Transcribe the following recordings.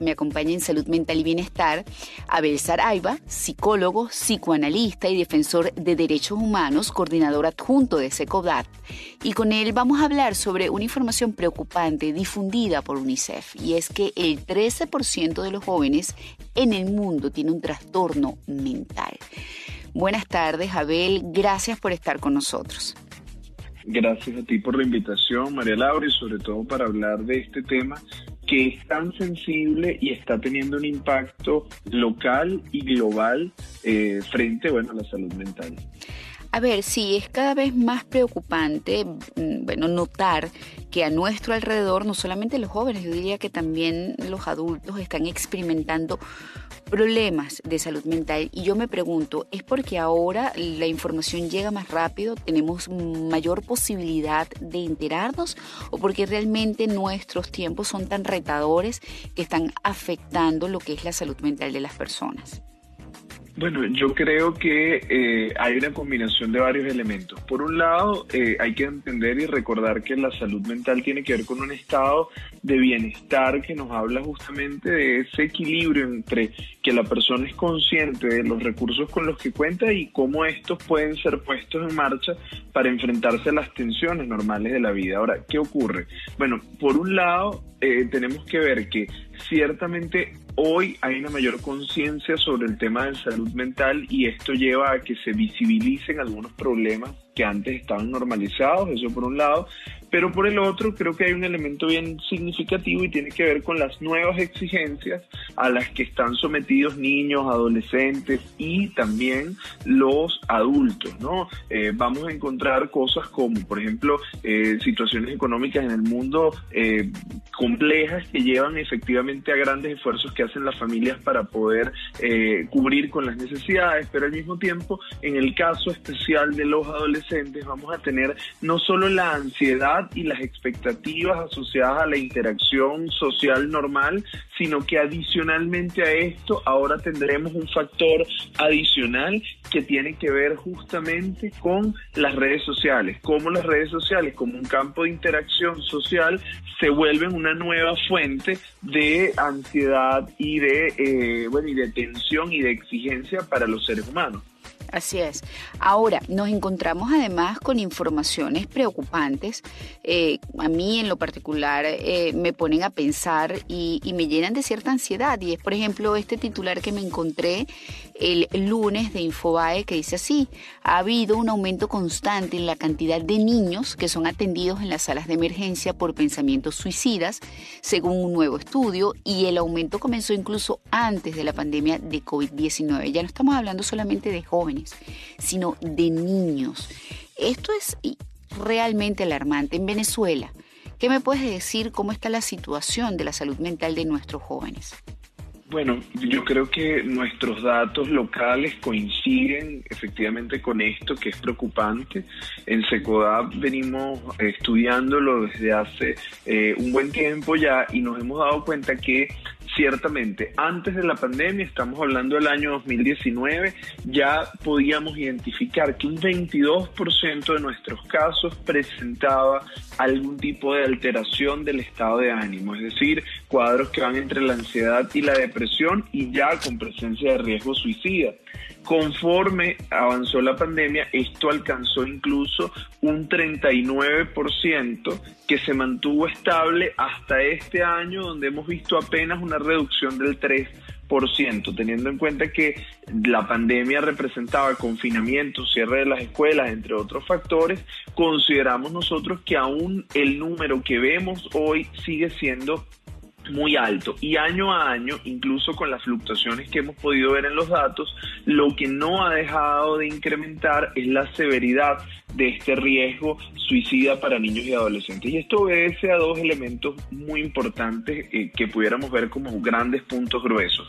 Me acompaña en Salud Mental y Bienestar Abel Saraiva, psicólogo, psicoanalista y defensor de derechos humanos, coordinador adjunto de SECODAT. Y con él vamos a hablar sobre una información preocupante difundida por UNICEF, y es que el 13% de los jóvenes en el mundo tiene un trastorno mental. Buenas tardes, Abel, gracias por estar con nosotros. Gracias a ti por la invitación, María Laura, y sobre todo para hablar de este tema que es tan sensible y está teniendo un impacto local y global eh, frente bueno, a la salud mental. A ver, sí, es cada vez más preocupante, mm, bueno, notar que a nuestro alrededor, no solamente los jóvenes, yo diría que también los adultos están experimentando problemas de salud mental. Y yo me pregunto, ¿es porque ahora la información llega más rápido, tenemos mayor posibilidad de enterarnos o porque realmente nuestros tiempos son tan retadores que están afectando lo que es la salud mental de las personas? Bueno, yo creo que eh, hay una combinación de varios elementos. Por un lado, eh, hay que entender y recordar que la salud mental tiene que ver con un estado de bienestar que nos habla justamente de ese equilibrio entre que la persona es consciente de los recursos con los que cuenta y cómo estos pueden ser puestos en marcha para enfrentarse a las tensiones normales de la vida. Ahora, ¿qué ocurre? Bueno, por un lado, eh, tenemos que ver que ciertamente hoy hay una mayor conciencia sobre el tema de salud mental y esto lleva a que se visibilicen algunos problemas que antes estaban normalizados, eso por un lado, pero por el otro creo que hay un elemento bien significativo y tiene que ver con las nuevas exigencias a las que están sometidos niños, adolescentes y también los adultos, ¿no? Eh, vamos a encontrar cosas como, por ejemplo, eh, situaciones económicas en el mundo eh, complejas que llevan efectivamente a grandes esfuerzos que hacen las familias para poder cubrir con las necesidades, pero al mismo tiempo, en el caso especial de los adolescentes, vamos a tener no solo la ansiedad y las expectativas asociadas a la interacción social normal, sino que adicionalmente a esto ahora tendremos un factor adicional que tiene que ver justamente con las redes sociales, como las redes sociales como un campo de interacción social se vuelven una nueva fuente de ansiedad y de eh, bueno y de tensión y de exigencia para los seres humanos. Así es. Ahora, nos encontramos además con informaciones preocupantes. Eh, a mí en lo particular eh, me ponen a pensar y, y, me llenan de cierta ansiedad. Y es, por ejemplo, este titular que me encontré el lunes de Infobae que dice así, ha habido un aumento constante en la cantidad de niños que son atendidos en las salas de emergencia por pensamientos suicidas, según un nuevo estudio, y el aumento comenzó incluso antes de la pandemia de COVID-19. Ya no estamos hablando solamente de jóvenes sino de niños. Esto es realmente alarmante. En Venezuela, ¿qué me puedes decir cómo está la situación de la salud mental de nuestros jóvenes? Bueno, yo creo que nuestros datos locales coinciden efectivamente con esto que es preocupante. En SECODAP venimos estudiándolo desde hace eh, un buen tiempo ya y nos hemos dado cuenta que ciertamente antes de la pandemia, estamos hablando del año 2019, ya podíamos identificar que un 22% de nuestros casos presentaba algún tipo de alteración del estado de ánimo, es decir, cuadros que van entre la ansiedad y la depresión y ya con presencia de riesgo suicida. Conforme avanzó la pandemia, esto alcanzó incluso un 39% que se mantuvo estable hasta este año, donde hemos visto apenas una reducción del 3%, teniendo en cuenta que la pandemia representaba confinamiento, cierre de las escuelas, entre otros factores, consideramos nosotros que aún el número que vemos hoy sigue siendo muy alto y año a año, incluso con las fluctuaciones que hemos podido ver en los datos, lo que no ha dejado de incrementar es la severidad de este riesgo suicida para niños y adolescentes. Y esto obedece a dos elementos muy importantes eh, que pudiéramos ver como grandes puntos gruesos.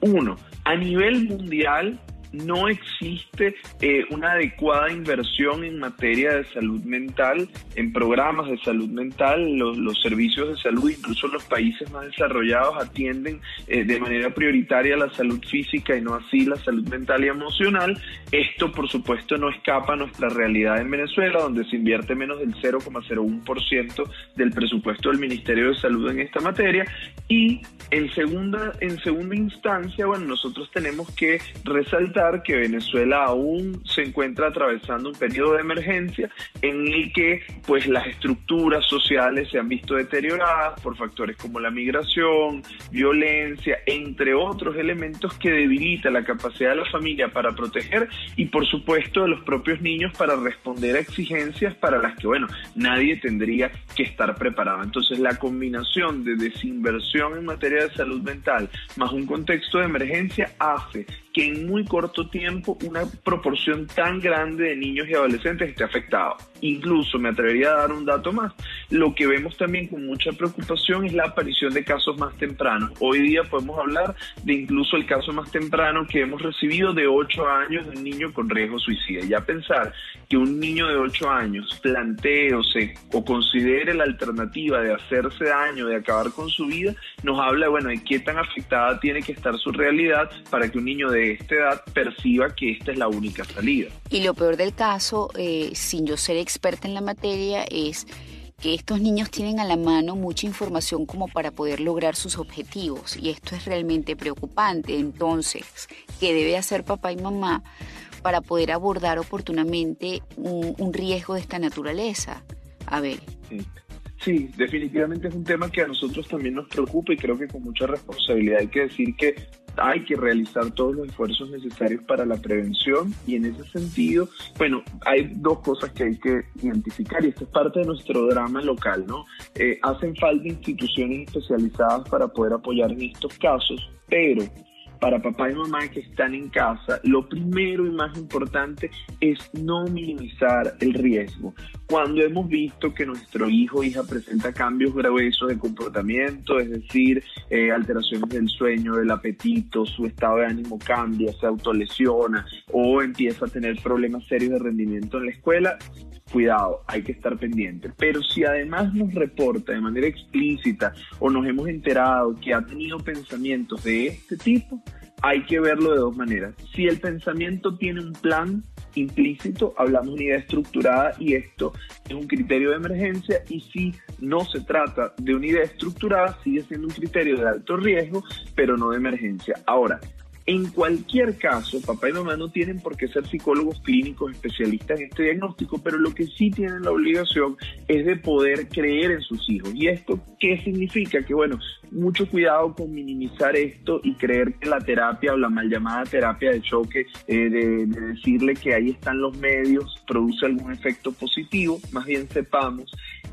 Uno, a nivel mundial, no existe eh, una adecuada inversión en materia de salud mental, en programas de salud mental, los, servicios de salud, incluso los países más desarrollados atienden eh, de manera prioritaria la salud física y no así la salud mental y emocional. Esto, por supuesto, no escapa a nuestra realidad en Venezuela, donde se invierte menos del 0,01% del presupuesto del Ministerio de Salud en esta materia. Y en segunda, en segunda instancia, bueno, nosotros tenemos que resaltar que Venezuela aún se encuentra atravesando un periodo de emergencia en el que pues las estructuras sociales se han visto deterioradas por factores como la migración, violencia, entre otros elementos que debilita la capacidad de la familia para proteger y por supuesto de los propios niños para responder a exigencias para las que, bueno, nadie tendría que estar preparado. Entonces la combinación de desinversión en materia de salud mental más un contexto de emergencia hace que en muy corto tiempo una proporción tan grande de niños y adolescentes esté afectado. Incluso me atrevería a dar un dato más. Lo que vemos también con mucha preocupación es la aparición de casos más tempranos. Hoy día podemos hablar de incluso el caso más temprano que hemos recibido de 8 años de un niño con riesgo suicida. Ya pensar que un niño de 8 años plantee o, se, o considere la alternativa de hacerse daño, de acabar con su vida, nos habla bueno, de qué tan afectada tiene que estar su realidad para que un niño de esta edad perciba que esta es la única salida. Y lo peor del caso, eh, sin yo ser experta en la materia, es que estos niños tienen a la mano mucha información como para poder lograr sus objetivos y esto es realmente preocupante. Entonces, ¿qué debe hacer papá y mamá para poder abordar oportunamente un, riesgo de esta naturaleza? A ver. Sí, definitivamente es un tema que a nosotros también nos preocupa y creo que con mucha responsabilidad hay que decir que hay que realizar todos los esfuerzos necesarios para la prevención y en ese sentido, bueno, hay dos cosas que hay que identificar y esto es parte de nuestro drama local, ¿no? Eh, hacen falta instituciones especializadas para poder apoyar en estos casos, pero para papá y mamá que están en casa, lo primero y más importante es no minimizar el riesgo. Cuando hemos visto que nuestro hijo o hija presenta cambios gruesos de comportamiento, es decir, eh, alteraciones del sueño, del apetito, su estado de ánimo cambia, se autolesiona o empieza a tener problemas serios de rendimiento en la escuela, cuidado, hay que estar pendiente. Pero si además nos reporta de manera explícita o nos hemos enterado que ha tenido pensamientos de este tipo, hay que verlo de dos maneras. Si el pensamiento tiene un plan implícito, hablamos de una idea estructurada y esto es un criterio de emergencia y si no se trata de una idea estructurada, sigue siendo un criterio de alto riesgo, pero no de emergencia. Ahora, en cualquier caso, papá y mamá no tienen por qué ser psicólogos clínicos especialistas en este diagnóstico, pero lo que sí tienen la obligación es de poder creer en sus hijos. ¿Y esto qué significa? Que bueno, mucho cuidado con minimizar esto y creer que la terapia o la mal llamada terapia de choque, eh, de, de decirle que ahí están los medios, produce algún efecto positivo. Más bien sepamos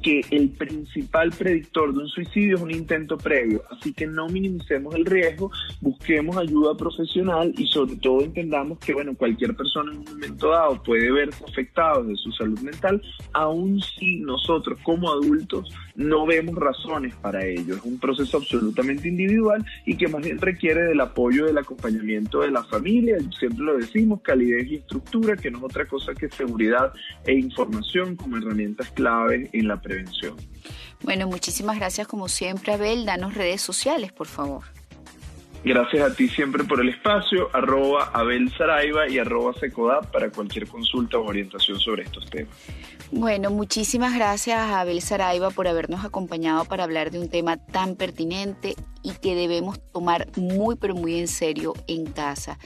que el principal predictor de un suicidio es un intento previo, así que no minimicemos el riesgo, busquemos ayuda profesional y sobre todo entendamos que bueno, cualquier persona en un momento dado puede verse afectado de su salud mental, aun si nosotros como adultos no vemos razones para ello. Es un proceso absolutamente individual y que más bien requiere del apoyo, del acompañamiento de la familia, siempre lo decimos, calidez y estructura, que no es otra cosa que seguridad e información como herramientas clave en la prevención. Bueno, muchísimas gracias como siempre, Abel. Danos redes sociales, por favor. Gracias a ti siempre por el espacio, arroba Abel Saraiva y arroba Secodap para cualquier consulta o orientación sobre estos temas. Bueno, muchísimas gracias a Abel Saraiva por habernos acompañado para hablar de un tema tan pertinente y que debemos tomar muy pero muy en serio en casa.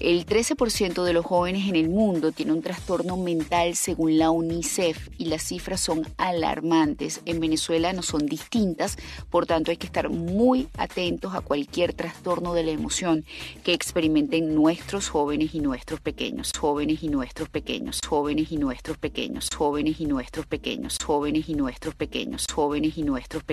El 13% de los jóvenes en el mundo tiene un trastorno mental según la UNICEF y las cifras son alarmantes. En Venezuela no son distintas, por tanto hay que estar muy atentos a cualquier trastorno de la emoción que experimenten nuestros jóvenes y nuestros pequeños, jóvenes y nuestros pequeños, jóvenes y nuestros pequeños, jóvenes y nuestros pequeños, jóvenes y nuestros pequeños, jóvenes y nuestros pequeños.